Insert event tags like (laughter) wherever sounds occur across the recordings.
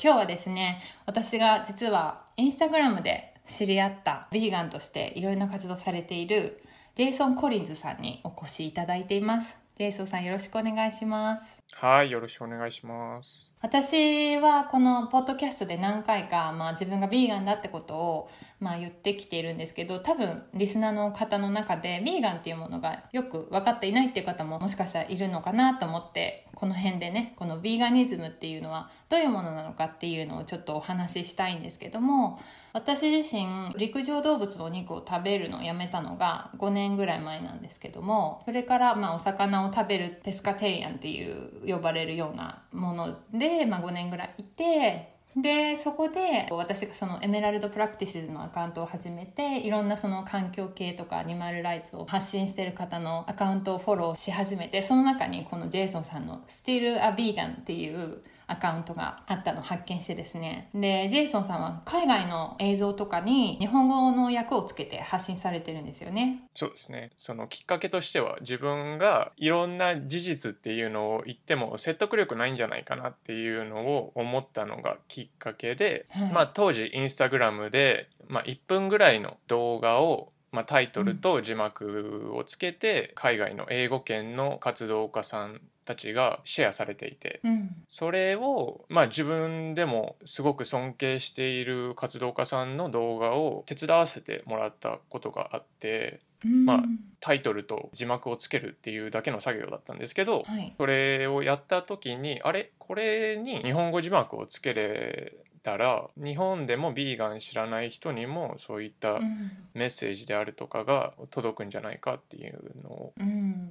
今日はですね私が実はインスタグラムで知り合ったヴィーガンとしていろいろな活動されているジェイソン・コリンズさんにお越しいただいています。ジェイソンさんよろしくお願いします。はいよろしくお願いします。私はこのポッドキャストで何回か、まあ、自分がビーガンだってことを、まあ、言ってきているんですけど多分リスナーの方の中でビーガンっていうものがよく分かっていないっていう方ももしかしたらいるのかなと思ってこの辺でねこのビーガニズムっていうのはどういうものなのかっていうのをちょっとお話ししたいんですけども私自身陸上動物のお肉を食べるのをやめたのが5年ぐらい前なんですけどもそれからまあお魚を食べるペスカテリアンっていう呼ばれるようなもので、まあ、5年ぐらいいてでそこで私がそのエメラルドプラクティシズのアカウントを始めていろんなその環境系とかアニマルライツを発信してる方のアカウントをフォローし始めてその中にこのジェイソンさんの「Still a Vegan」っていうアカウントがあったのを発見してですね。でジェイソンさんは海外の映像とかに日本語の訳をつけて発信されてるんですよね。そうですね。そのきっかけとしては自分がいろんな事実っていうのを言っても説得力ないんじゃないかなっていうのを思ったのがきっかけで、はい、まあ当時インスタグラムで、まあ、1分ぐらいの動画をまあ、タイトルと字幕をつけて、海外の英語圏の活動家さんたちがシェアされていて、うん、それを、まあ、自分でもすごく尊敬している活動家さんの動画を手伝わせてもらったことがあって。まあ、タイトルと字幕をつけるっていうだけの作業だったんですけど、はい、それをやった時にあれ？これに日本語字幕をつけれたら日本でもビーガン知らない人にもそういったメッセージであるとかが届くんじゃないかっていうのを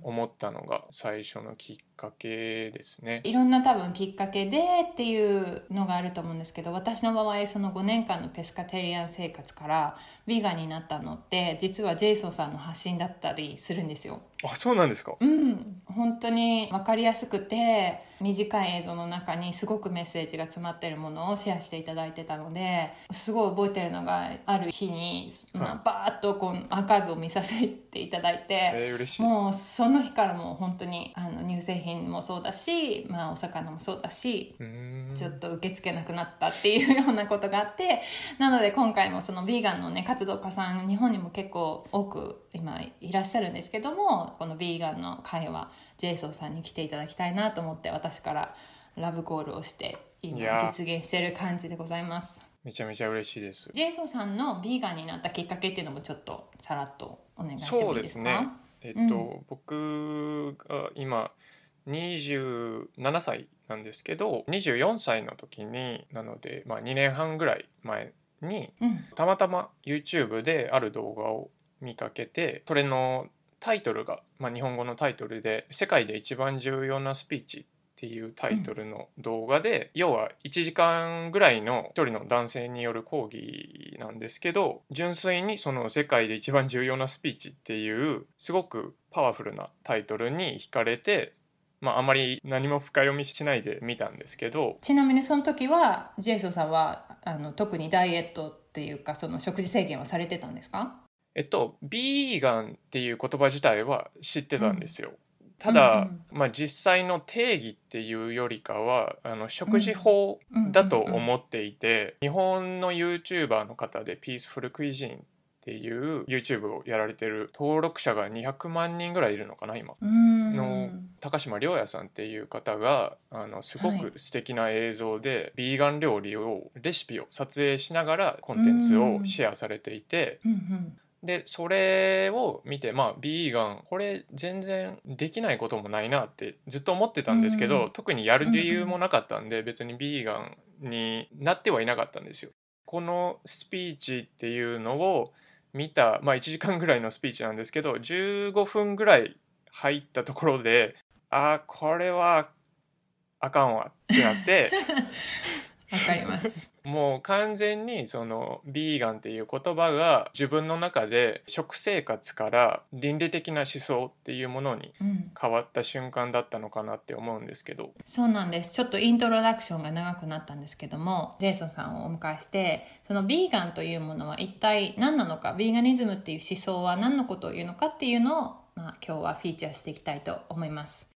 思ったのが最初のきっかけですね。いろんな多分きっかけでっていうのがあると思うんですけど私の場合その5年間のペスカテリアン生活からビーガンになったのって実はジェイソンさんの発信だったりするんですよ。あそうなんですか。うん本当に分かりやすくて短い映像の中にすごくメッセージが詰まってるものをシェアしていただいてたのですごい覚えてるのがある日に、まあ、バーッとこうアーカイブを見させていただいて、えー、もうその日からもう本当にあの乳製品もそうだし、まあ、お魚もそうだしちょっと受け付けなくなったっていうようなことがあってなので今回もそのヴィーガンのね活動家さん日本にも結構多く今いらっしゃるんですけどもこのヴィーガンの会話ジェイソンさんに来ていただきたいなと思って私からラブコールをして今実現してる感じでございます。めちゃめちゃ嬉しいです。ジェイソンさんのビーガンになったきっかけっていうのもちょっとさらっとお願いしてもいいですか？そうですね。えっと、うん、僕が今27歳なんですけど24歳の時になので、まあ、2年半ぐらい前に、うん、たまたま YouTube である動画を見かけてそれのタイトルが、まあ、日本語のタイトルで「世界で一番重要なスピーチ」っていうタイトルの動画で、うん、要は1時間ぐらいの一人の男性による講義なんですけど純粋にその世界で一番重要なスピーチっていうすごくパワフルなタイトルに惹かれてまあ、あまり何も深読みしないで見たんですけどちなみにその時はジェイソンさんはあの特にダイエットっていうかその食事制限はされてたんですか？えっとビーガンっていう言葉自体は知ってたんですよ。うん。ただ、うんうん、まあ、実際の定義っていうよりかはあの食事法だと思っていて、日本の YouTuber の方でピースフルクイジンっていう YouTube をやられてる登録者が200万人ぐらいいるのかな今。の高島亮也さんっていう方があのすごく素敵な映像で、はい、ビーガン料理をレシピを撮影しながらコンテンツをシェアされていて。うんうんでそれを見てまあビーガンこれ全然できないこともないなってずっと思ってたんですけど、うん、特にやる理由もなかったんで、別にビーガンになってはいなかったんですよ。このスピーチっていうのを見た、まあ、1時間ぐらいのスピーチなんですけど15分ぐらい入ったところであこれはあかんわってなって (laughs) わかります。もう完全にそのビーガンっていう言葉が自分の中で食生活から倫理的な思想っていうものにうん、変わった瞬間だったのかなって思うんですけどそうなんです。ちょっとイントロダクションが長くなったんですけども、ジェイソンさんをお迎えして、そのビーガンというものは一体何なのか、ビーガニズムっていう思想は何のことを言うのかっていうのを、まあ、今日はフィーチャーしていきたいと思います。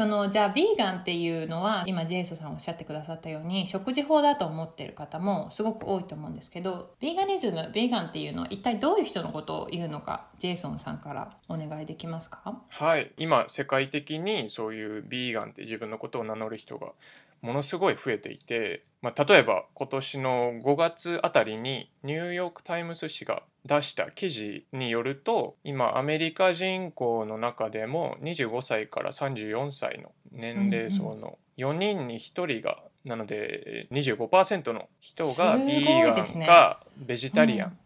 そのじゃあビーガンっていうのは今ジェイソンさんおっしゃってくださったように食事法だと思ってる方もすごく多いと思うんですけどビーガニズムビーガンっていうのは一体どういう人のことを言うのかジェイソンさんからお願いできますか？はい。今世界的にそういうビーガンって自分のことを名乗る人がものすごい増えていて、まあ、例えば今年の5月あたりにニューヨーク・タイムズ紙が出した記事によると今アメリカ人口の中でも25歳から34歳の年齢層の4人に1人がなので25%の人がビーガンかベジタリアン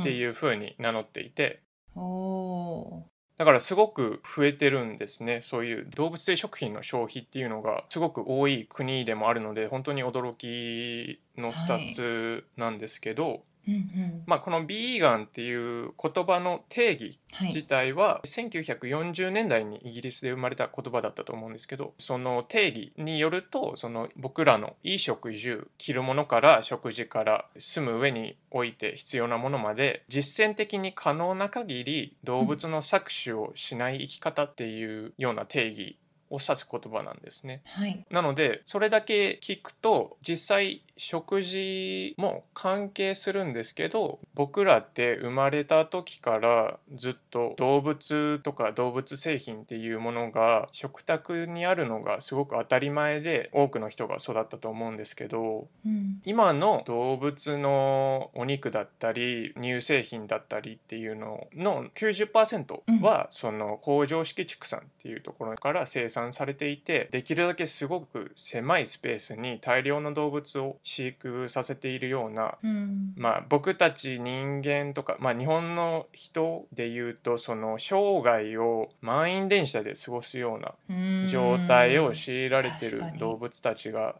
っていうふうに名乗っていて。うん、おだからすごく増えてるんですね。そういう動物性食品の消費っていうのがすごく多い国でもあるので本当に驚きのスタッツなんですけど、ーうんうん。まあ、このビーガンっていう言葉の定義自はい。体は1940年代にイギリスで生まれた言葉だったと思うんですけどその定義によるとその僕らの衣食住着るものから食事から住む上において必要なものまで実践的に可能な限り動物の搾取をしない生き方っていうような定義を指す言葉なんですね。はい。なのでそれだけ聞くと実際食事も関係するんですけど僕らって生まれた時からずっと動物とか動物製品っていうものが食卓にあるのがすごく当たり前で多くの人が育ったと思うんですけどうん。今の動物のお肉だったり乳製品だったりっていうのの90%はその工場式畜産っていうところから生産されていてできるだけすごく狭いスペースに大量の動物を飼育させているようなうん。まあ、僕たち人間とか、まあ、日本の人でいうとその生涯を満員電車で過ごすようなうん。状態を強いられてる動物たちが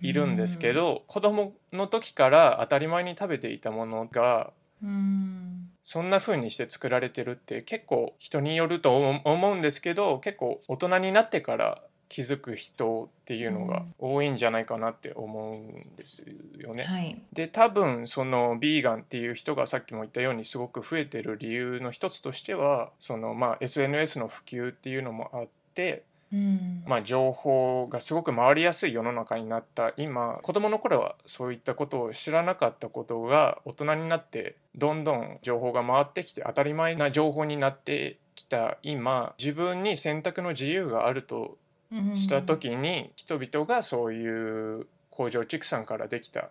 いるんですけど子供の時から当たり前に食べていたものがうんそんな風にして作られてるって結構人によると思思うんですけど結構大人になってから気づく人っていうのが多いんじゃないかなって思うんですよね。はいで多分そのビーガンっていう人がさっきも言ったようにすごく増えてる理由の一つとしてはそのまあ SNS の普及っていうのもあってうん。まあ、情報がすごく回りやすい世の中になった。今子供の頃はそういったことを知らなかったことが大人になってどんどん情報が回ってきて当たり前な情報になってきた。今自分に選択の自由があるとした時に人々がそういう工場畜産からできた。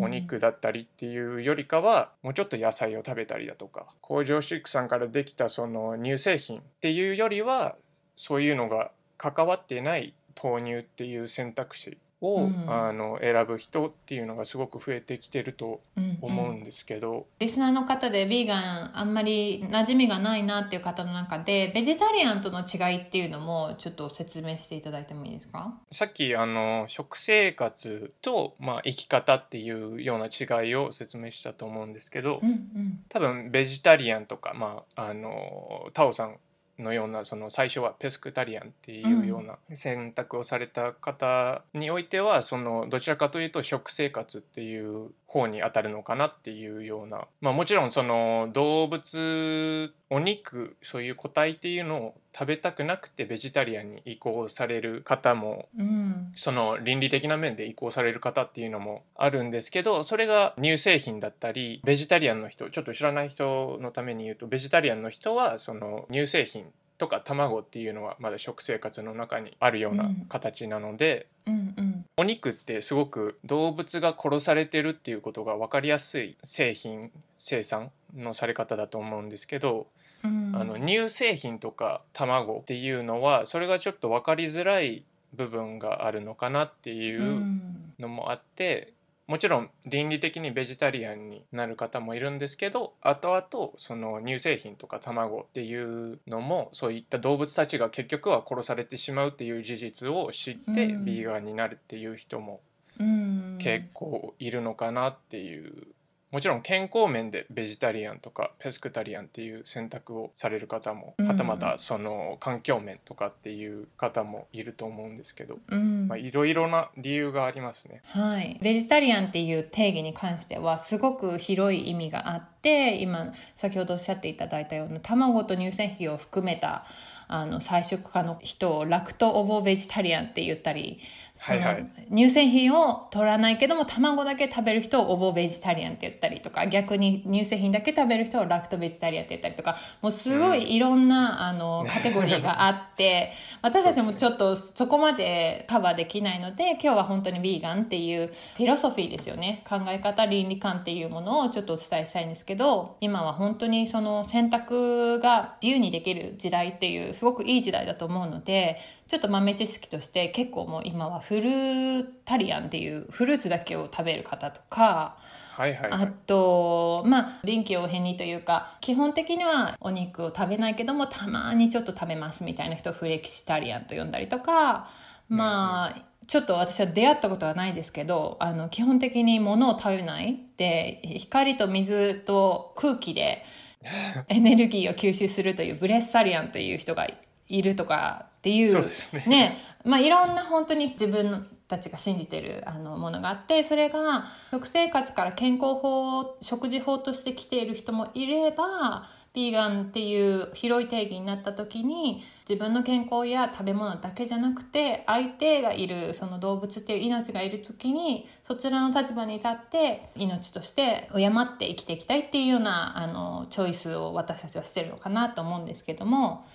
お肉だったりっていうよりかはもうちょっと野菜を食べたりだとか工場畜産からできたその乳製品っていうよりはそういうのが関わっていない豆乳っていう選択肢を、うん。あの選ぶ人っていうのがすごく増えてきてるとうん思うんですけど、リスナーの方でビーガンあんまり馴染みがないなっていう方の中でベジタリアンとの違いっていうのもちょっと説明していただいてもいいですか？さっきあの食生活と、まあ、生き方っていうような違いを説明したと思うんですけど、うんうん。多分ベジタリアンとか、まあ、あのタオさんのようなその最初はペスクタリアンっていうような選択をされた方においてはそのどちらかというと食生活っていう方に当たるのかなっていうような、まあ、もちろんその動物お肉そういう個体っていうのを食べたくなくてベジタリアンに移行される方もうん。その倫理的な面で移行される方っていうのもあるんですけどそれが乳製品だったりベジタリアンの人ちょっと知らない人のために言うとベジタリアンの人はその乳製品とか卵っていうのはまだ食生活の中にあるような形なので、うんうん。お肉ってすごく動物が殺されてるっていうことが分かりやすい製品生産のされ方だと思うんですけど、うん。あの乳製品とか卵っていうのはそれがちょっと分かりづらい部分があるのかなっていううん。のもあってもちろん倫理的にベジタリアンになる方もいるんですけど後々その乳製品とか卵っていうのもそういった動物たちが結局は殺されてしまうっていう事実を知ってうん。ビーガンになるっていう人もうん。結構いるのかなっていうもちろん健康面でベジタリアンとかペスクタリアンっていう選択をされる方もうんはたまたその環境面とかっていう方もいると思うんですけどうんまあいろいろな理由がありますね。はい、ベジタリアンっていう定義に関してはすごく広い意味があって今先ほどおっしゃっていただいたような卵と乳製品を含めたあの菜食家の人をラクト・オボ・ベジタリアンって言ったりはいはい。乳製品を取らないけども卵だけ食べる人をオボベジタリアンって言ったりとか逆に乳製品だけ食べる人をラクトベジタリアンって言ったりとかもうすごいいろんな、あのカテゴリーがあって (laughs) 私たちもちょっとそこまでカバーできないので今日は本当にビーガンっていうフィロソフィーですよね。考え方倫理観っていうものをちょっとお伝えしたいんですけど今は本当にその選択が自由にできる時代っていうすごくいい時代だと思うのでちょっと豆知識として結構もう今はフルータリアンっていうフルーツだけを食べる方とかはいはいはあい。とまあ臨機応変にというか基本的にはお肉を食べないけどもたまにちょっと食べますみたいな人をフレキシタリアンと呼んだりとかまあ、ちょっと私は出会ったことはないですけどあの基本的に物を食べないで光と水と空気で (laughs) エネルギーを吸収するというブレッサリアンという人がいるとかっていうそうですね。ね。まあ、いろんな本当に自分たちが信じてるあのものがあってそれが食生活から健康法食事法として来ている人もいればビーガンっていう広い定義になった時に自分の健康や食べ物だけじゃなくて相手がいるその動物っていう命がいる時にそちらの立場に立って命として敬って生きていきたいっていうようなあのチョイスを私たちはしてるのかなと思うんですけども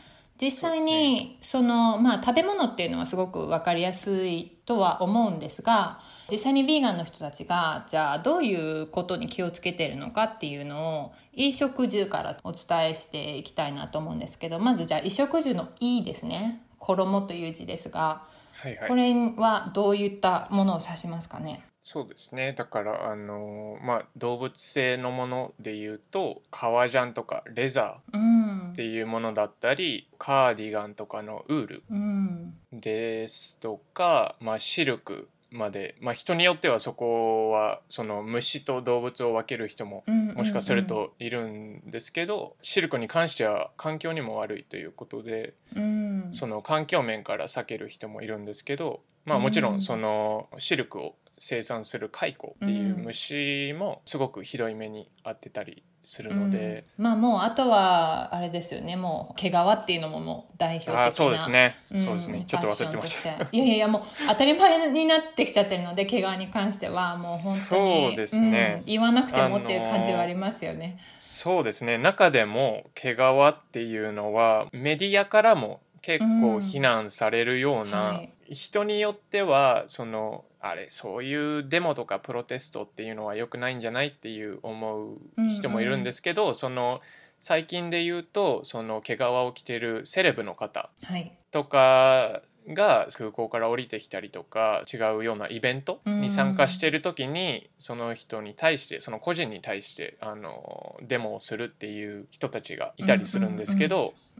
実際にその、まあ、食べ物っていうのはすごく分かりやすいとは思うんですが実際にヴィーガンの人たちがじゃあどういうことに気をつけてるのかっていうのを衣食住からお伝えしていきたいなと思うんですけどまずじゃあ衣食住の「い」ですね。衣という字ですがはいはい。これはどういったものを指しますかね？そうですね。だからあのまあ動物性のもので言うと革ジャンとかレザうん。ーっていうものだったりカーディガンとかのウールうん。ですとか、まあ、シルクまで、まあ、人によってはそこはその虫と動物を分ける人ももしかするといるんですけど、シルクに関しては環境にも悪いということでうん。その環境面から避ける人もいるんですけど、まあ、もちろうんん。そのシルクを生産する蚕っていううん。虫もすごくひどい目に遭ってたりするので、うん。まあもうあとはあれですよね。もう毛皮っていうのももう代表的なああそうですね、うん。そうですね。ちょっと忘れてました。いやいやもう当たり前になってきちゃってるので毛皮に関しては (laughs) もう本当にそうですね。うん。言わなくてもっていう感じはありますよね、そうですね。中でも毛皮っていうのはメディアからも結構非難されるような、はい。人によってはそのあれそういうデモとかプロテストっていうのは良くないんじゃないっていう思う人もいるんですけど、その最近で言うとその毛皮を着てるセレブの方はい。とかが空港から降りてきたりとか違うようなイベントに参加してる時にその人に対してその個人に対してあのデモをするっていう人たちがいたりするんですけど、うん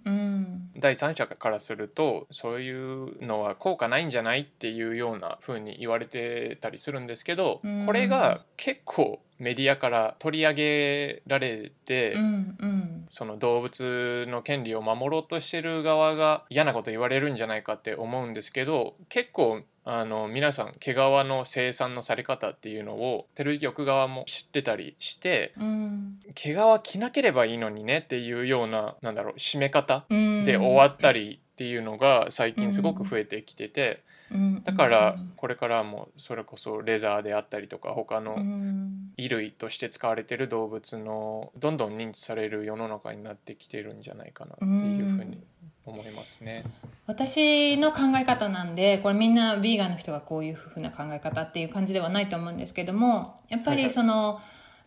第三者からするとそういうのは効果ないんじゃない？っていうような風に言われてたりするんですけど、うん。これが結構メディアから取り上げられて、うんうん。その動物の権利を守ろうとしてる側が嫌なこと言われるんじゃないかって思うんですけど結構あの皆さん毛皮の生産のされ方っていうのをテレビ局側も知ってたりしてうん。毛皮着なければいいのにねっていうようななんだろう締め方うん。で終わったりっていうのが最近すごく増えてきててうんだからこれからもそれこそレザーであったりとか他うのん。衣類として使われてる動物のどんどん認知される世の中になってきてるんじゃないかなっていうふうに思いますね。私の考え方なんでこれみんなヴィーガンの人がこういうふうな考え方っていう感じではないと思うんですけどもやっぱはいはい。りその、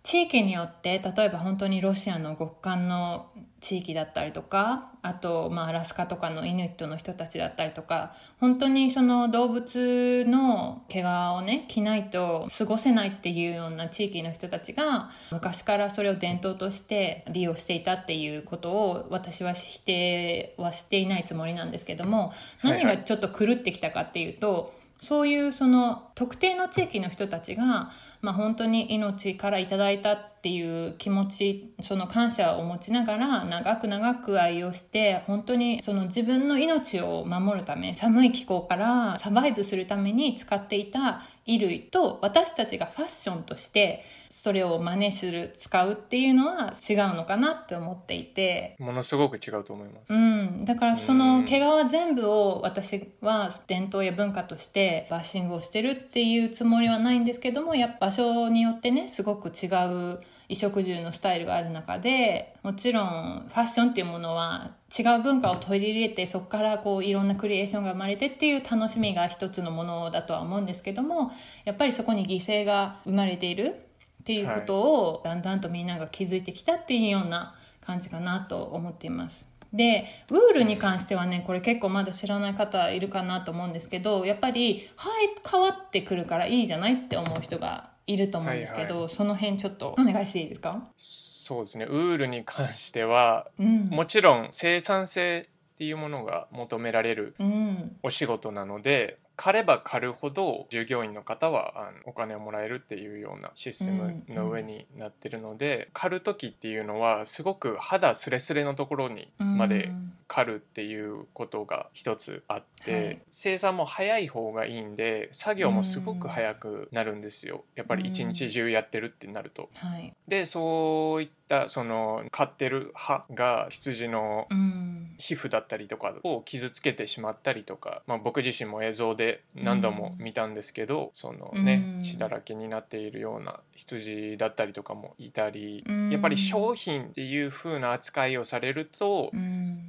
地域によって例えば本当にロシアの極寒の地域だったりとかあと、まあ、アラスカとかのイヌイットの人たちだったりとか本当にその動物の毛皮をね着ないと過ごせないっていうような地域の人たちが昔からそれを伝統として利用していたっていうことを私は否定はしていないつもりなんですけども何がちょっと狂ってきたかっていうと、そういうその特定の地域の人たちが、まあ、本当に命から頂いたっていう気持ちその感謝を持ちながら長く長く愛用して本当にその自分の命を守るため寒い気候からサバイブするために使っていた衣類と私たちがファッションとしてそれを真似する使うっていうのは違うのかなって思っていて。ものすごく違うと思います、うん、だからその毛皮全部を私は伝統や文化としてバッシングをしてるっていうつもりはないんですけどもやっぱ場所によってねすごく違う衣食住のスタイルがある中でもちろんファッションっていうものは違う文化を取り入れてそこからこういろんなクリエーションが生まれてっていう楽しみが一つのものだとは思うんですけどもやっぱりそこに犠牲が生まれているっていうことをだんだんとみんなが気づいてきたっていうような感じかなと思っています。でウールに関してはねこれ結構まだ知らない方いるかなと思うんですけどやっぱり生え変わってくるからいいじゃないって思う人がいると思うんですけど、はいはい、その辺ちょっとお願いしていいですか？そうですね。ウールに関しては、うん、もちろん生産性っていうものが求められるお仕事なので、狩れば狩るほど従業員の方はあのお金をもらえるっていうようなシステムの上になってるので、うんうん、狩る時っていうのはすごく肌すれすれのところにまで狩るっていうことが一つあって、はい、生産も早い方がいいんで作業もすごく早くなるんですよ。やっぱり一日中やってるってなると。はい、でそういったその飼ってる歯が羊の皮膚だったりとかを傷つけてしまったりとか、まあ、僕自身も映像で何度も見たんですけど、そのね血だらけになっているような羊だったりとかもいたり、やっぱり商品っていう風な扱いをされると、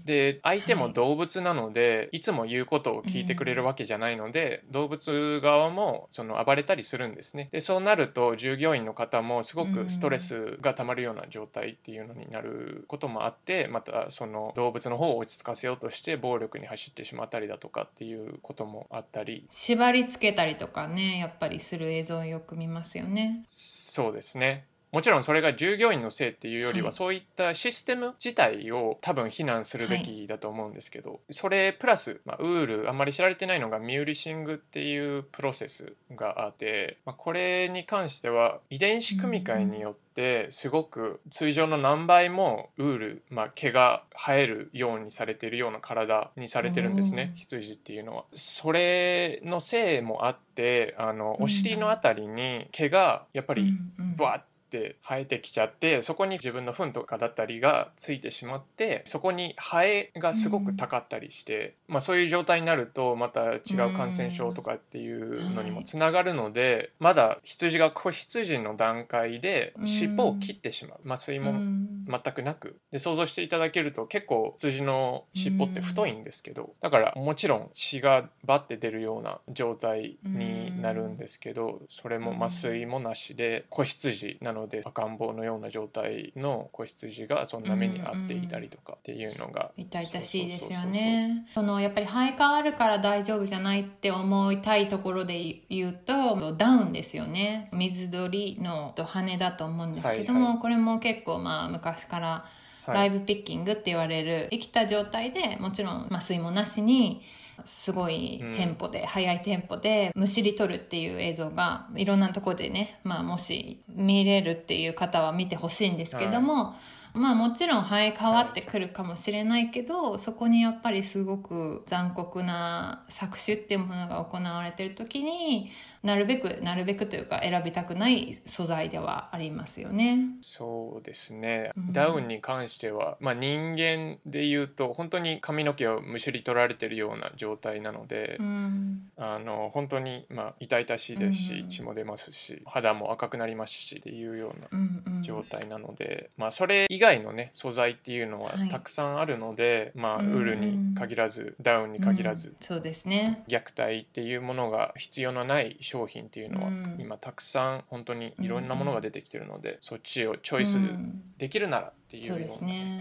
で相手も動物なので、い、つも言うことを聞いてくれるわけじゃないので、動物側もその暴れたりするんですね。でそうなると従業員の方もすごくストレスがたまるような状態っていうのになることもあってまたその動物の方を落ち着かせようとして暴力に走ってしまったりだとかっていうこともあったり縛り付けたりとかねやっぱりする映像をよく見ますよね。そうですねもちろんそれが従業員のせいっていうよりは、そういったシステム自体を多分非難するべきだと思うんですけど、はい、それプラス、まあ、ウールあんまり知られてないのがミューリシングっていうプロセスがあって、まあ、これに関しては遺伝子組み換えによってすごく通常の何倍もウール、まあ、毛が生えるようにされているような体にされてるんですね羊っていうのは。それのせいもあってあのお尻の辺りに毛がやっぱりバッって生えてきちゃってそこに自分の糞とかだったりがついてしまってそこにハエがすごくたかったりして、うん、まあ、そういう状態になるとまた違う感染症とかっていうのにもつながるので、まだ羊が子羊の段階で尻尾を切ってしまう。麻酔も全くなく。で想像していただけると結構羊の尻尾って太いんですけどだからもちろん血がバッて出るような状態になるんですけどそれも麻酔もなしで子羊なので赤ん坊のような状態の子羊がそんな目に遭っていたりとかっていうのが、痛々しいですよね。そのやっぱり生え変わるから大丈夫じゃないって思いたいところで言うとダウンですよね。水鳥の羽だと思うんですけども、はいはい、これも結構まあ昔からライブピッキングって言われる生きた状態でもちろん麻酔もなしにすごいテンポで、うん、速いテンポでむしり取るっていう映像がいろんなとこでね、まあ、もし見れるっていう方は見てほしいんですけども、はい、まあもちろん生え変わってくるかもしれないけど、はい、そこにやっぱりすごく残酷な搾取っていうものが行われてる時になるべくなるべくというか選びたくない素材ではありますよね。そうですね、うん、ダウンに関しては、まあ、人間で言うと本当に髪の毛をむしり取られてるような状態なので、うん、あの本当に、まあ、痛々しいですし、うん、血も出ますし肌も赤くなりますしっていうような状態なので、まあ、それ以外外のね素材っていうのははい。たくさんあるので、まあウうん。ールに限らずダウンに限らず、うん。そうですね。虐待っていうものが必要のない商品っていうのは、うん。今たくさん本当にいろんなものが出てきてるので、そっちをチョイスうん。できるならっていうよ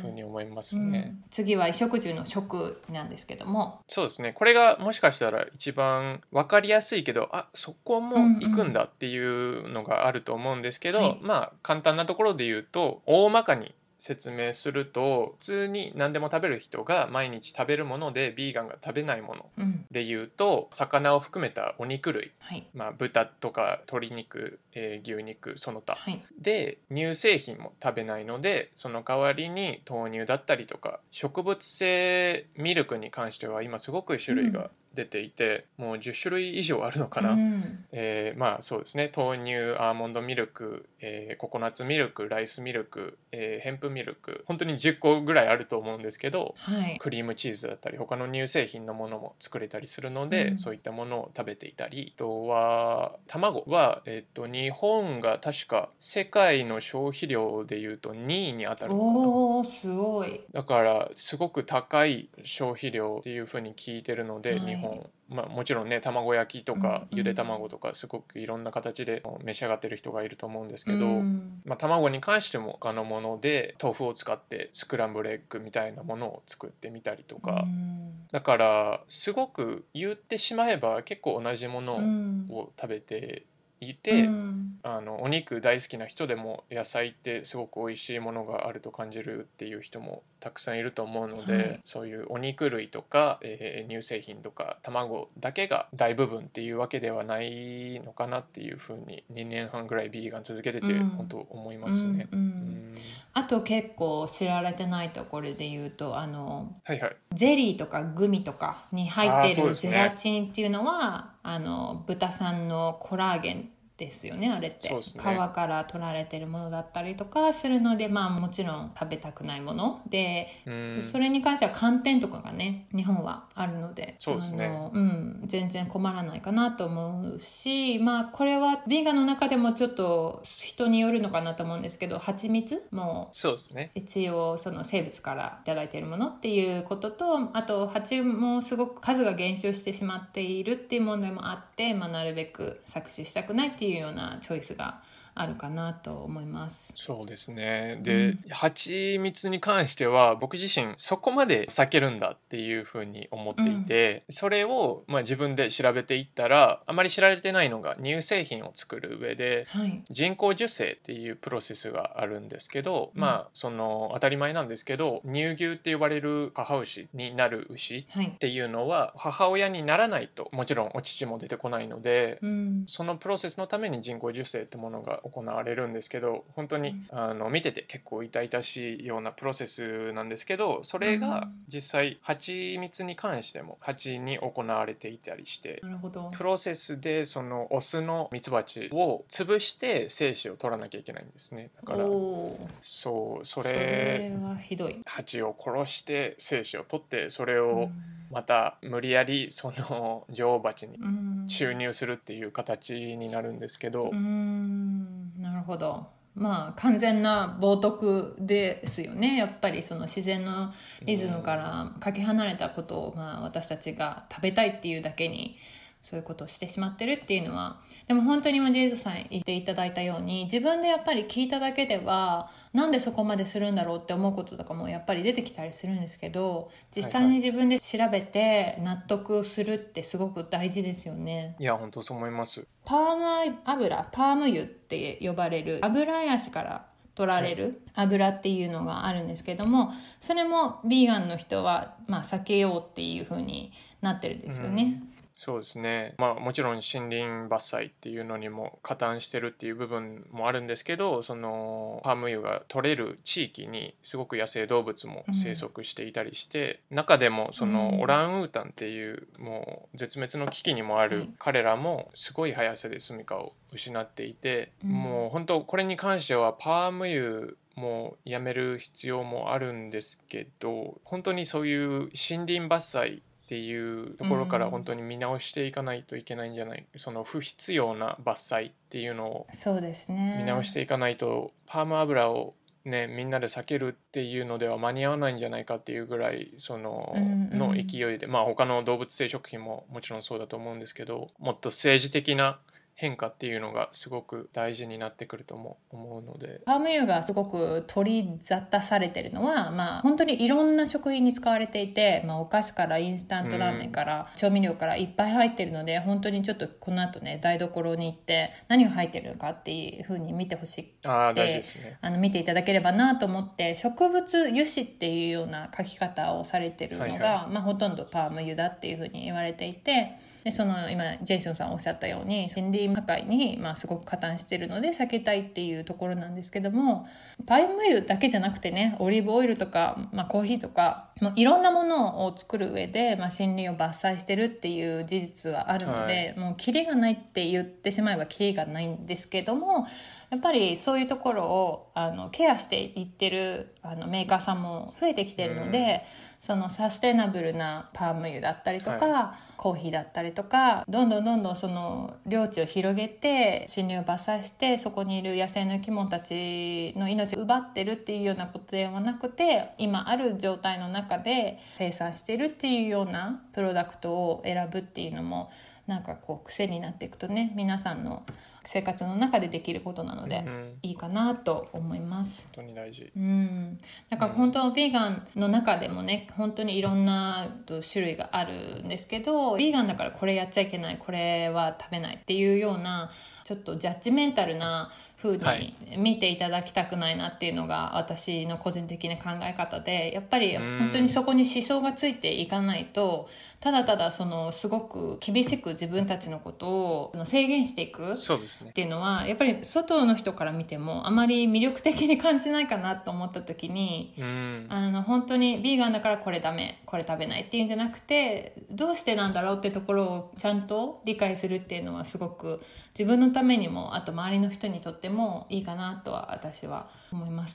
ふうに思いますうね。ん。次は衣食住の食なんですけども。そうですね。これがもしかしたら一番分かりやすいけどあそこも行くんだっていうのがあると思うんですけど、はい。まあ簡単なところで言うと大まかに説明すると普通に何でも食べる人が毎日食べるものでビーガンが食べないものうん。で言うと魚を含めたお肉類、はい。まあ、豚とか鶏肉、えー牛肉その他。はい。で乳製品も食べないのでその代わりに豆乳だったりとか植物性ミルクに関しては今すごく種類が出ていて、もう10種類以上あるのかな、うん。えーまあそうですね。豆乳アーモンドミルク、えーココナッツミルクライスミルク、えーヘンプミルク。本当に10個ぐらいあると思うんですけどはい。クリームチーズだったり他の乳製品のものも作れたりするので、うん。そういったものを食べていたり。あとは卵は、えっと日本が確か世界の消費量でいうと2位に当たるのかな。すごい。だからすごく高い消費量っていうふうに聞いてるので、はい日本、まあ、もちろんね卵焼きとかゆで卵とかすごくいろんな形で召し上がってる人がいると思うんですけど、うん。まあ、卵に関しても他のもので豆腐を使ってスクランブルエッグみたいなものを作ってみたりとか、うん。だからすごく言ってしまえば結構同じものうん。を食べていて、うん。あのお肉大好きな人でも野菜ってすごく美味しいものがあると感じるっていう人もたくさんいると思うので、はい。そういうお肉類とか、えー乳製品とか卵だけが大部分っていうわけではないのかなっていうふうに2年半ぐらいビーガン続けててうん。本当思いますね。うんあと結構知られてないところで言うとあのはいはい。ゼリーとかグミとかに入ってるゼラチンっていうのはあの豚さんのコラーゲンですよねあれって、ね。皮から取られてるものだったりとかするのでまあもちろん食べたくないもの。で、うん。それに関しては寒天とかがね日本はあるのでそうですね。あの、うん、全然困らないかなと思うしまあこれはビーガンの中でもちょっと人によるのかなと思うんですけど蜂蜜もそうですね。一応その生物から頂いただいているものっていうこととあと蜂もすごく数が減少してしまっているっていう問題もあって、まあ、なるべく搾取したくないっていうていうようなチョイスがあるかなと思います。そうですね。で、うん。蜂蜜に関しては僕自身そこまで避けるんだっていうふうに思っていて、それを、まあ、自分で調べていったらあまり知られてないのが乳製品を作る上ではい、人工授精っていうプロセスがあるんですけど、うん。まあその当たり前なんですけど乳牛って呼ばれる母牛になる牛はい。っていうのは母親にならないともちろんお乳も出てこないので、うん。そのプロセスのために人工授精ってものが行われるんですけど本当に、あの見てて結構痛々しいようなプロセスなんですけどそれが実際蜂蜜に関しても蜂に行われていたりしてなるほど。プロセスでそのオスのミツバチを潰して精子を取らなきゃいけないんですね。だからそうそそれれはひどい。蜂を殺して精子を取ってそれうをんまた無理やりその女王蜂にうん。注入するっていう形になるんですけど、うーん。なるほど。まあ完全な冒涜ですよね。やっぱりその自然のリズムからかけ離れたことを、まあ、私たちが食べたいっていうだけにそういうことをしてしまってるっていうのはでも本当に今ジェイソさん言っていただいたように自分でやっぱり聞いただけではなんでそこまでするんだろうって思うこととかもやっぱり出てきたりするんですけど実際に自分で調べて納得するってすごく大事ですよね。いや本当そう思いますパーム油パーム油って呼ばれる油ヤシから取られる油っていうのがあるんですけどもそれもビーガンの人は、まあ、避けようっていう風になってるんですよね。そうですね。まあもちろん森林伐採っていうのにも加担してるっていう部分もあるんですけどそのパーム油が取れる地域にすごく野生動物も生息していたりして、中でもそのうんオランウータンっていうもう絶滅の危機にもあるはい。彼らもすごい速さで住処を失っていて、うん。もう本当これに関してはパーム油もうやめる必要もあるんですけど本当にそういう森林伐採っていうところからうん。本当に見直していかないといけないんじゃない、その不必要な伐採っていうのをそうですね。見直していかないと、パーム油をねみんなで避けるっていうのでは間に合わないんじゃないかっていうぐらいその,、うんうん。の勢いで。まあ他の動物性食品ももちろんそうだと思うんですけどもっと政治的な変化っていうのがすごく大事になってくるとも思うので。パーム油がすごく取り沙汰されてるのは、まあ、本当にいろんな食品に使われていて、まあ、お菓子からインスタントラーメンから、調味料からいっぱい入ってるので本当にちょっとこの後ね台所に行って何が入ってるのかっていうふうに見てほしいああ大事ですね。あの見ていただければなと思って植物油脂っていうような書き方をされてるのが、はいはまあ、ほとんどパーム油だっていうふうに言われていてでその今ジェイソンさんおっしゃったように森林破壊に、まあ、すごく加担してるので避けたいっていうところなんですけどもパーム油だけじゃなくてねオリーブオイルとか、まあ、コーヒーとかもういろんなものを作る上で、まあ、森林を伐採してるっていう事実はあるので、もうキリがないって言ってしまえばキリがないんですけどもやっぱりそういうところをあのケアしていってるあのメーカーさんも増えてきてるので、そのサステナブルなパーム油だったりとか、コーヒーだったりとかどんどんどんどんその領地を広げて森林を伐採してそこにいる野生の生き物たちの命を奪ってるっていうようなことではなくて今ある状態の中で生産してるっていうようなプロダクトを選ぶっていうのもなんかこう癖になっていくとね皆さんの生活の中でできることなので、うんいいかなと思います。本当に大事。うん、だから本当ビーガンの中でもね本当にいろんなと種類があるんですけどビーガンだからこれやっちゃいけないこれは食べないっていうようなちょっとジャッジメンタルな風はいに見ていただきたくないなっていうのが私の個人的な考え方でやっぱり本当にそこに思想がついていかないとただただそのすごく厳しく自分たちのことを制限していくっ。ていうのはやっぱり外の人から見てもあまり魅力的に感じないかなと思った時にうん。あの本当にビーガンだからこれダメこれ食べないっていうんじゃなくてどうしてなんだろうってところをちゃんと理解するっていうのはすごく自分のためにもあと周りの人にとってもいいかなとは私は思います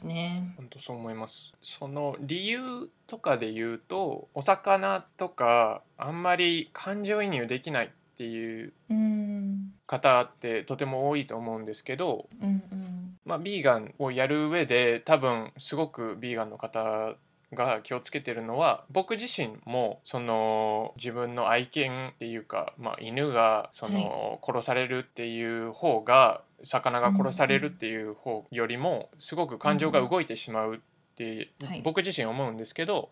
ね。本当そう思います。その理由とかで言うとお魚とかあんまり感情移入できないっていううん方ってとても多いと思うんですけど、うんうん。まあ、ビーガンをやる上で多分すごくビーガンの方が気をつけてるのは僕自身もその自分の愛犬っていうか、まあ、犬がその殺されるっていう方が魚が殺されるっていう方よりもすごく感情が動いてしまうってはい。僕自身思うんですけど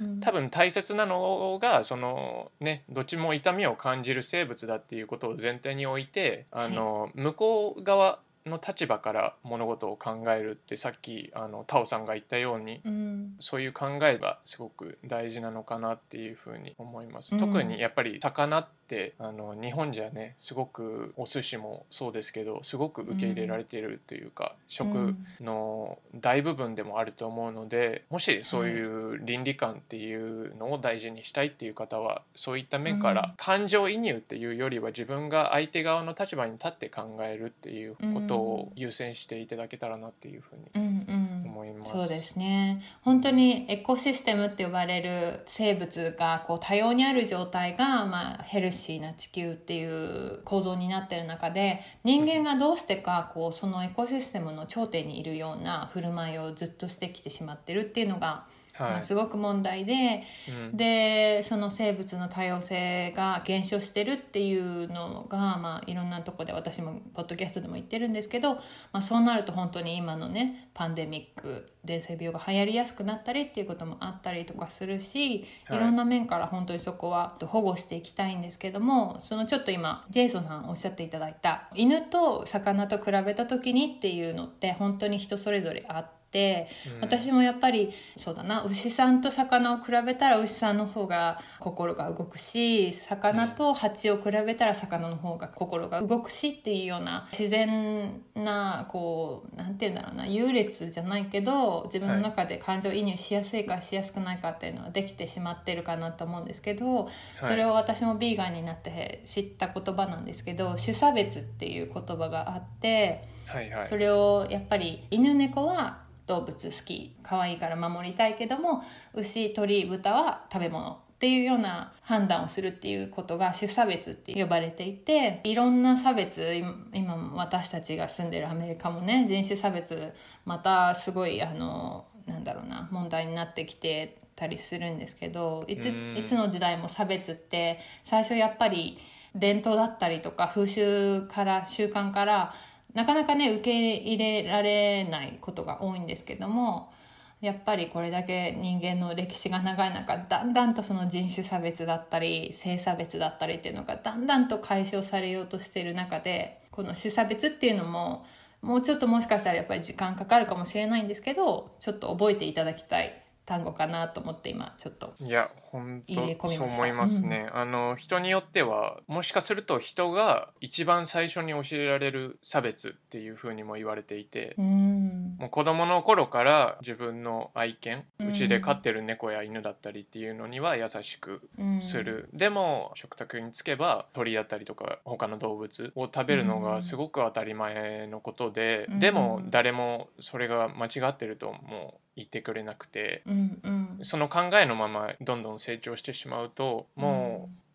うん。多分大切なのがそのねどっちも痛みを感じる生物だっていうことを前提に置いてあの、向こう側の立場から物事を考えるってさっきあのタオさんが言ったようにうん。そういう考えがすごく大事なのかなっていうふうに思います。うん。特にやっぱり魚ってあの日本じゃねすごくお寿司もそうですけどすごく受け入れられてるというか、食の大部分でもあると思うのでもしそういう倫理観っていうのを大事にしたいっていう方はそういった面かうん。ら感情移入っていうよりは自分が相手側の立場に立って考えるっていうことを優先していただけたらなっていうふうに思います。そうですね本当にエコシステムって呼ばれる生物がこう多様にある状態が、まあ、ヘルシーな地球っていう構造になってる中で人間がどうしてかこうそのエコシステムの頂点にいるような振る舞いをずっとしてきてしまってるっていうのが、まあ、はいすごく問題でうんでその生物の多様性が減少してるっていうのが、まあ、いろんなとこで私もポッドキャストでも言ってるんですけど、まあ、そうなると本当に今のねパンデミック伝染病が流行りやすくなったりっていうこともあったりとかするし、はいい、ろんな面から本当にそこは保護していきたいんですけどもそのちょっと今ジェイソンさんおっしゃっていただいた犬と魚と比べた時にっていうのって本当に人それぞれあって。うん私もやっぱりそうだな牛さんと魚を比べたら牛さんの方が心が動くし魚と蜂を比べたら魚の方が心が動くしっていうような自然なこうなんて言うんだろうな優劣じゃないけど自分の中で感情移入しやすいかしやすくないかっていうのはできてしまってるかなと思うんですけど、はいそれを私もビーガンになって知った言葉なんですけど種差別っていう言葉があって。それをやっぱり犬猫は動物好き可愛いから守りたいけども牛鳥豚は食べ物っていうような判断をするっていうことが種差別って呼ばれていていろんな差別今私たちが住んでるアメリカもね人種差別またすごいあのなんだろうな問題になってきてたりするんですけどいついつの時代も差別って最初やっぱり伝統だったりとか風習から習慣からなかなかね受け入れられないことが多いんですけどもやっぱりこれだけ人間の歴史が長い中だんだんとその人種差別だったり性差別だったりっていうのがだんだんと解消されようとしている中でこの種差別っていうのももうちょっともしかしたらやっぱり時間かかるかもしれないんですけどちょっと覚えていただきたい単語かなと思って今ちょっといや本当そう思いますね、うん、あの人によってはもしかすると人が一番最初に教えられる差別っていうふうにも言われていて、うん、もう子供の頃から自分の愛犬うちで飼ってる猫や犬だったりっていうのには優しくする、うん、でも食卓につけば鳥だったりとか他の動物を食べるのがすごく当たり前のことで、でも誰もそれが間違ってるともう言ってくれなくて、うんうん、その考えのままどんどん成長してしまうともう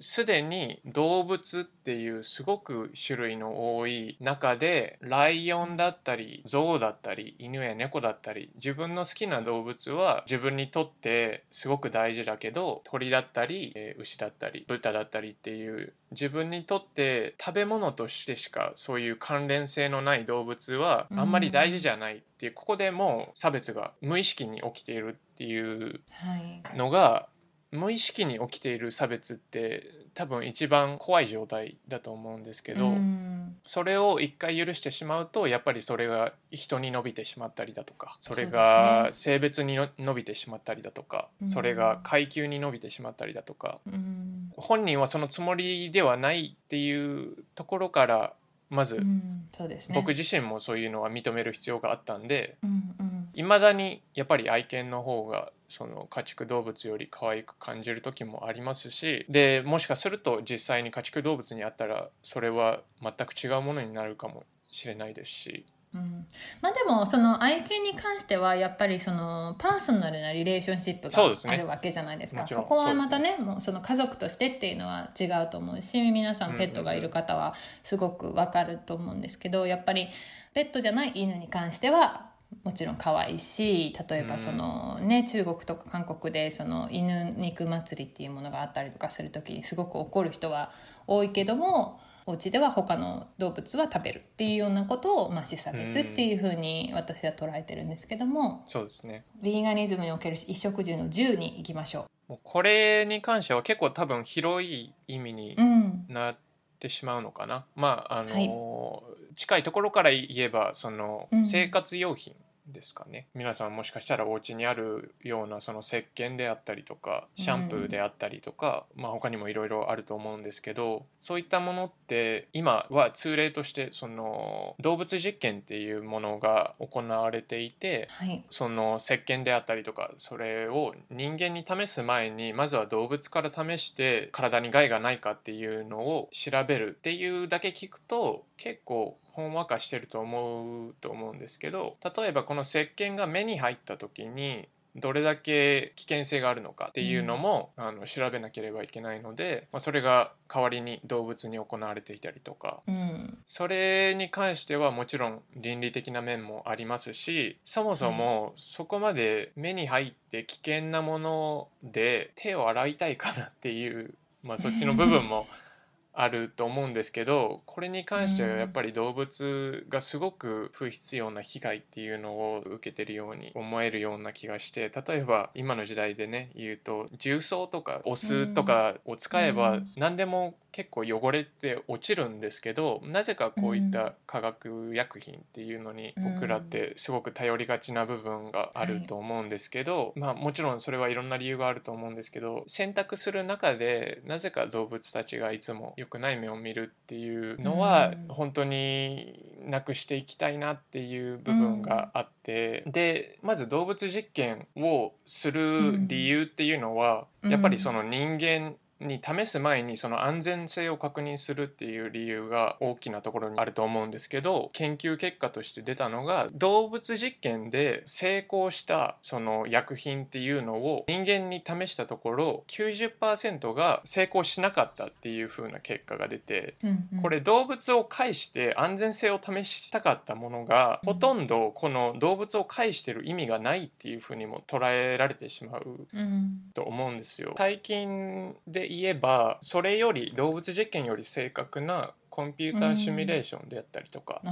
すでに動物っていうすごく種類の多い中でライオンだったりゾウだったり犬や猫だったり自分の好きな動物は自分にとってすごく大事だけど鳥だったり、えー、牛だったり豚だったりっていう自分にとって食べ物としてしかそういう関連性のない動物はあんまり大事じゃないっていう、ここでもう差別が無意識に起きているっていうのが、無意識に起きている差別って多分一番怖い状態だと思うんですけど、それを一回許してしまうとやっぱりそれが人に伸びてしまったりだとかそれが性別に伸びてしまったりだとかそれが階級に伸びてしまったりだとか本人はそのつもりではないっていうところからまず、僕自身もそういうのは認める必要があったんでいま、だにやっぱり愛犬の方がその家畜動物より可愛く感じる時もありますしでもしかすると実際に家畜動物にあったらそれは全く違うものになるかもしれないですし。うん、まあでもその愛犬に関してはやっぱりそのパーソナルなリレーションシップがあるわけじゃないですか。そ、ね,、こはまたね、ね、もうその家族としてっていうのは違うと思うし皆さんペットがいる方はすごくわかると思うんですけどやっぱりペットじゃない犬に関してはもちろん可愛いし例えばその、ね、中国とか韓国でその犬肉祭りっていうものがあったりとかする時にすごく怒る人は多いけどもお家では他の動物は食べるっていうようなことを、まあ、種差別っていうふうに私は捉えてるんですけども、そうですね。ヴィーガニズムにおける衣食住の10にいきましょう。もうこれに関しては結構多分広い意味になってしまうのかな。うん、まああの、はい、近いところから言えばその生活用品ですかね。皆さんもしかしたらお家にあるようなその石鹸であったりとかシャンプーであったりとか、うん、まあ他にもいろいろあると思うんですけどそういったものって今は通例としてその動物実験っていうものが行われていて、はい、その石鹸であったりとかそれを人間に試す前にまずは動物から試して体に害がないかっていうのを調べるっていうだけ聞くと結構ほんわかしてると思うと思うんですけど例えばこの石鹸が目に入った時にどれだけ危険性があるのかっていうのも、うん、あの調べなければいけないので、まあ、それが代わりに動物に行われていたりとか、うん、それに関してはもちろん倫理的な面もありますしそもそもそこまで目に入って危険なもので手を洗いたいかなっていう、まあ、そっちの部分もあると思うんですけどこれに関してはやっぱり動物がすごく不必要な被害っていうのを受けてるように思えるような気がして例えば今の時代でね言うと重曹とかお酢とかを使えば何でも結構汚れって落ちるんですけどなぜかこういった化学薬品っていうのに僕らってすごく頼りがちな部分があると思うんですけど、まあもちろんそれはいろんな理由があると思うんですけど選択する中でなぜか動物たちがいつも良くない目を見るっていうのは本当になくしていきたいなっていう部分があって、でまず動物実験をする理由っていうのは、やっぱりその人間に試す前にその安全性を確認するっていう理由が大きなところにあると思うんですけど研究結果として出たのが動物実験で成功したその薬品っていうのを人間に試したところ90%が成功しなかったっていう風な結果が出てうんうん。これ動物を介して安全性を試したかったものがほとんどこの動物を介してる意味がないっていう風にも捉えられてしまううん。と思うんですよ。最近で言えばそれより動物実験より正確なコンピューターシミュレーションであったりとか、は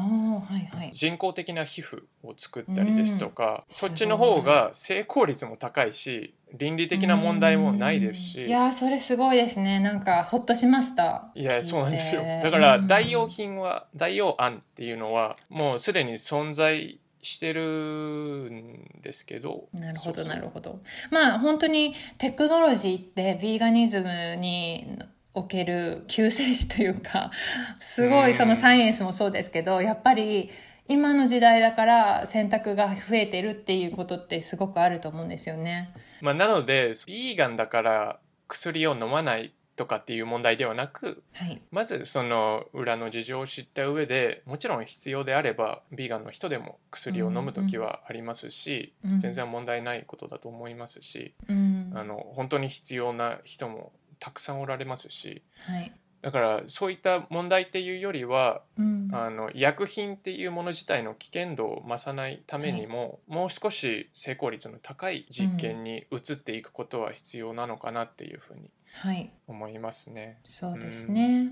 いはい。人工的な皮膚を作ったりですとか、うん。そっちの方が成功率も高いし倫理的な問題もないですし、うん。いやーそれすごいですね。なんかほっとしました。いやそうなんですよ。だからうん。代用品は代用案っていうのはもうすでに存在してるんですけどなるほどなるほど。まあ本当にテクノロジーってビーガニズムにおける救世主というか (laughs) すごうん。いそのサイエンスもそうですけどやっぱり今の時代だから選択が増えてるっていうことってすごくあると思うんですよね。まあ、なのでビーガンだから薬を飲まないとかっていう問題ではなくはい、まずその裏の事情を知った上でもちろん必要であればビーガンの人でも薬を飲む時はありますし、うん。全然問題ないことだと思いますし、うん。あの本当に必要な人もたくさんおられますしはい。だからそういった問題っていうよりはうん。あの薬品っていうもの自体の危険度を増さないためにも、もう少し成功率の高い実験に移っていくことは必要なのかなっていうふうにはい、思いますね。そうですね。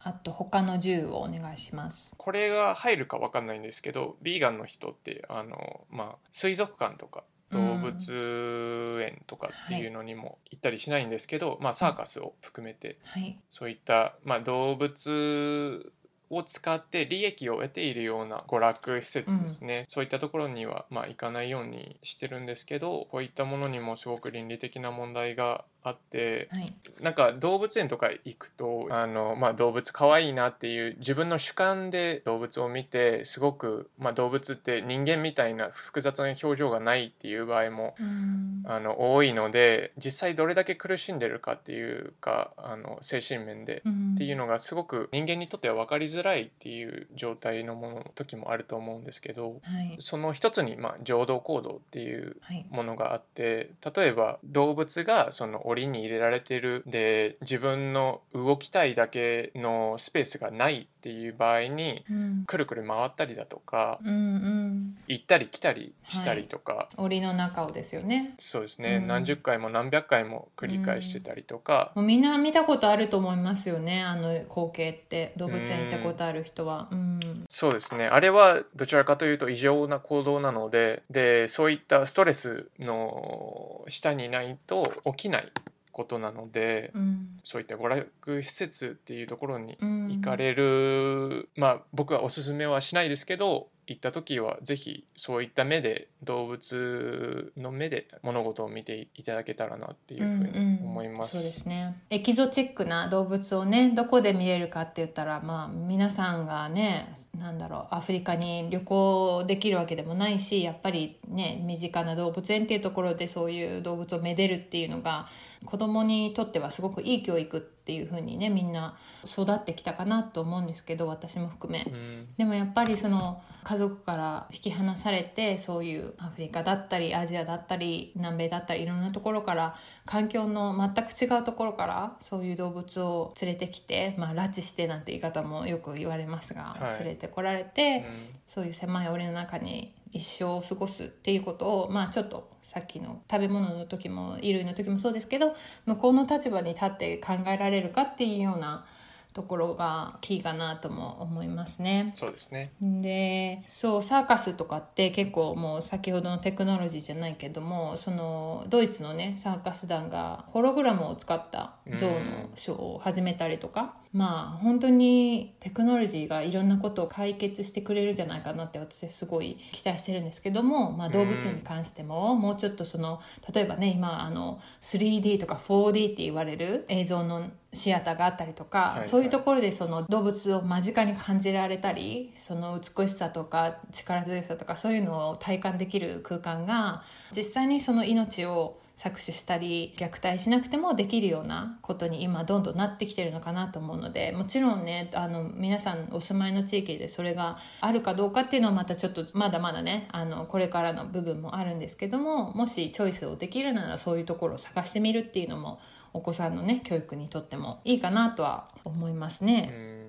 あと他の10をお願いします。これが入るかわかんないんですけどビーガンの人ってあの、まあ、水族館とか動物園とかっていうのにも行ったりしないんですけど、まあ、サーカスを含めてはい、そういった、まあ、動物を使って利益を得ているような娯楽施設ですね、そういったところには、まあ、行かないようにしてるんですけどこういったものにもすごく倫理的な問題があってはい、なんか動物園とか行くとあの、まあ、動物可愛いなっていう自分の主観で動物を見てすごく、まあ、動物って人間みたいな複雑な表情がないっていう場合もうん。あの多いので実際どれだけ苦しんでるかっていうかあの精神面でうん。っていうのがすごく人間にとっては分かりづらいっていう状態のもの時もあると思うんですけどはい、その一つに、まあ、情動行動っていうはい、ものがあって例えば動物がその檻に入れられてる。で自分の動きたいだけのスペースがないっていう場合にうん、くるくる回ったりだとかうん、うん、行ったり来たりしたりとか、檻の中をですよね。そうですね、うん。何十回も何百回も繰り返してたりとか、もうみんな見たことあると思いますよね。あの光景って。動物園行ったことある人は。うん、そうですね。あれはどちらかというと異常な行動なので。でそういったストレスの下にないと起きないことなので、うん、そういった娯楽施設っていうところにうん、行かれる、まあ僕はおすすめはしないですけど行った時はぜひそういった目で動物の目で物事を見ていただけたらなっていうふうに思います。うんうんそうですねエキゾチックな動物をねどこで見れるかって言ったらまあ皆さんがねなんだろうアフリカに旅行できるわけでもないしやっぱりね身近な動物園っていうところでそういう動物をめでるっていうのが子供にとってはすごくいい教育っていうふうにねみんな育ってきたかなと思うんですけど私も含め。うんでもやっぱりその家族から引き離されてそういうアフリカだったりアジアだったり南米だったりいろんなところから環境の全く違うところからそういう動物を連れてきて、まあ、拉致してなんて言い方もよく言われますが、はい連れてこられて、そういう狭い檻の中に一生を過ごすっていうことをまあちょっとさっきの食べ物の時も衣類の時もそうですけど向こうの立場に立って考えられるかっていうようなところがキーかなとも思いますね。そうですね。でそうサーカスとかって結構もう先ほどのテクノロジーじゃないけどもそのドイツのねサーカス団がホログラムを使った象のショーを始めたりとか、まあ本当にテクノロジーがいろんなことを解決してくれるんじゃないかなって私はすごい期待してるんですけども、まあ、動物園に関してももうちょっとその例えばね今あの 3D とか 4D って言われる映像のシアターがあったりとか、はい。そういうところでその動物を間近に感じられたりその美しさとか力強さとかそういうのを体感できる空間が実際にその命を搾取したり虐待しなくてもできるようなことに今どんどんなってきてるのかなと思うのでもちろんねあの皆さんお住まいの地域でそれがあるかどうかっていうのはまたちょっとまだまだねあのこれからの部分もあるんですけどももしチョイスをできるならそういうところを探してみるっていうのもお子さんのね教育にとってもいいかなとは思いますね。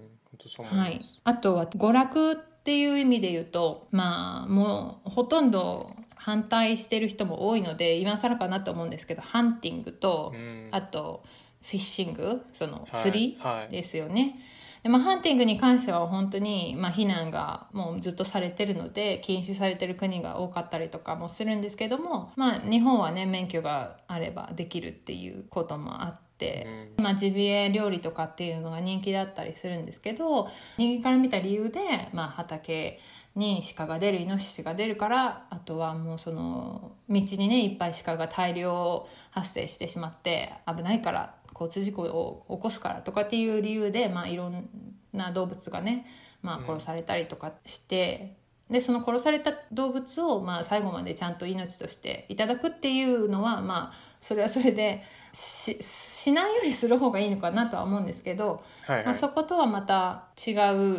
はい、あとは娯楽っていう意味で言うとまあもうほとんど反対してる人も多いので今更かなと思うんですけどハンティングと、うん、あとフィッシングその釣りですよね。はいはいでまあ、ハンティングに関しては本当に、まあ、避難がもうずっとされてるので禁止されてる国が多かったりとかもするんですけども、まあ、日本はね免許があればできるっていうこともあって、うん、まあ、ジビエ料理とかっていうのが人気だったりするんですけど人間から見た理由で、まあ、畑に鹿が出るイノシシが出るからあとはもうその道にねいっぱい鹿が大量発生してしまって危ないから交通事故を起こすからとかっていう理由で、まあ、いろんな動物がね、まあ、殺されたりとかして、うん、でその殺された動物を、まあ、最後までちゃんと命としていただくっていうのはまあそれはそれでししないよりする方がいいのかなとは思うんですけど、はいはい、まあ、そことはまた違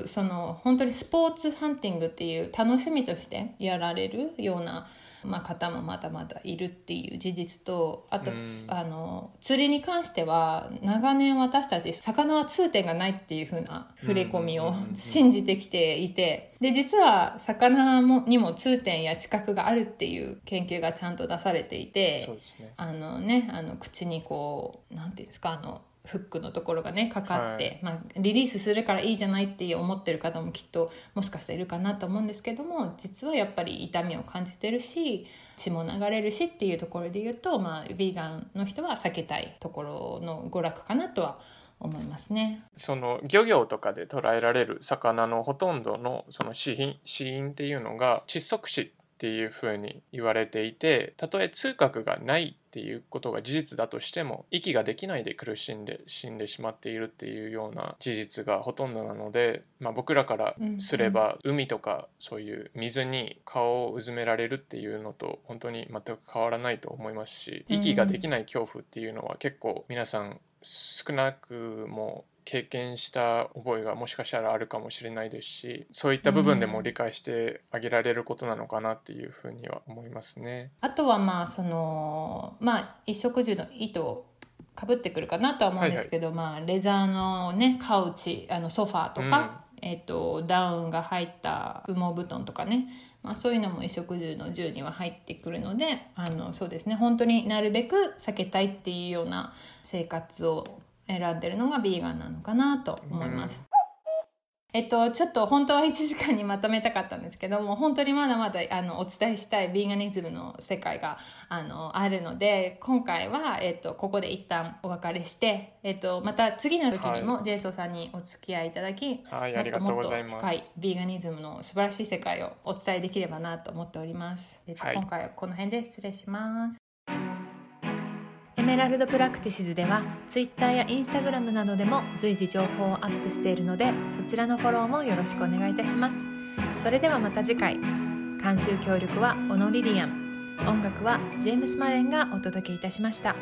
うその本当にスポーツハンティングっていう楽しみとしてやられるような、まあ、方もまだまだいるっていう事実とあと、あの釣りに関しては長年私たち魚は痛点がないっていう風な触れ込みを信じてきていてで実は魚もにも痛点や知覚があるっていう研究がちゃんと出されていて、ね、あのねあの口にこうなんていうんですかあのフックのところがねかかって、はい、まあ、リリースするからいいじゃないって思ってる方もきっともしかしたらいるかなと思うんですけども実はやっぱり痛みを感じてるし血も流れるしっていうところで言うと、まあ、ヴィーガンの人は避けたいところの娯楽かなとは思いますね。その漁業とかで捉えられる魚のほとんどのその死因死因っていうのが窒息死っていうふうに言われていてたとえ痛覚がないっていうことが事実だとしても息ができないで苦しんで死んでしまっているっていうような事実がほとんどなので、まあ、僕らからすれば海とかそういう水に顔をうずめられるっていうのと本当に全く変わらないと思いますし息ができない恐怖っていうのは結構皆さん少なくも経験した覚えがもしかしたらあるかもしれないですしそういった部分でも理解してあげられることなのかなっていうふうには思いますね。あとはまあそのまあ衣食住の糸かぶってくるかなとは思うんですけど、はいはい、まあ、レザーのねカウチあのソファーとか、うん、えーと、ダウンが入った羽毛布団とかね、まあ、そういうのも衣食住の住には入ってくるのであのそうですね。本当になるべく避けたいっていうような生活を選んでるのがビーガンなのかなと思います。えっと、ちょっと本当は1時間にまとめたかったんですけども、本当にまだまだあのお伝えしたいビーガニズムの世界があのあるので、今回は、えっと、ここで一旦お別れして、えっと、また次の時にもジェイソーさんにお付き合いいただき、はい、ありがとうございます。深いビーガニズムの素晴らしい世界をお伝えできればなと思っております。えっと、はい、今回はこの辺で失礼します。 Emerald Practices では Twitter や Instagram などでも随時情報をアップしているのでそちらのフォローもよろしくお願いいたします。それではまた次回。監修協力はオノリリアン。音楽はジェームス・マレンがお届けいたしました。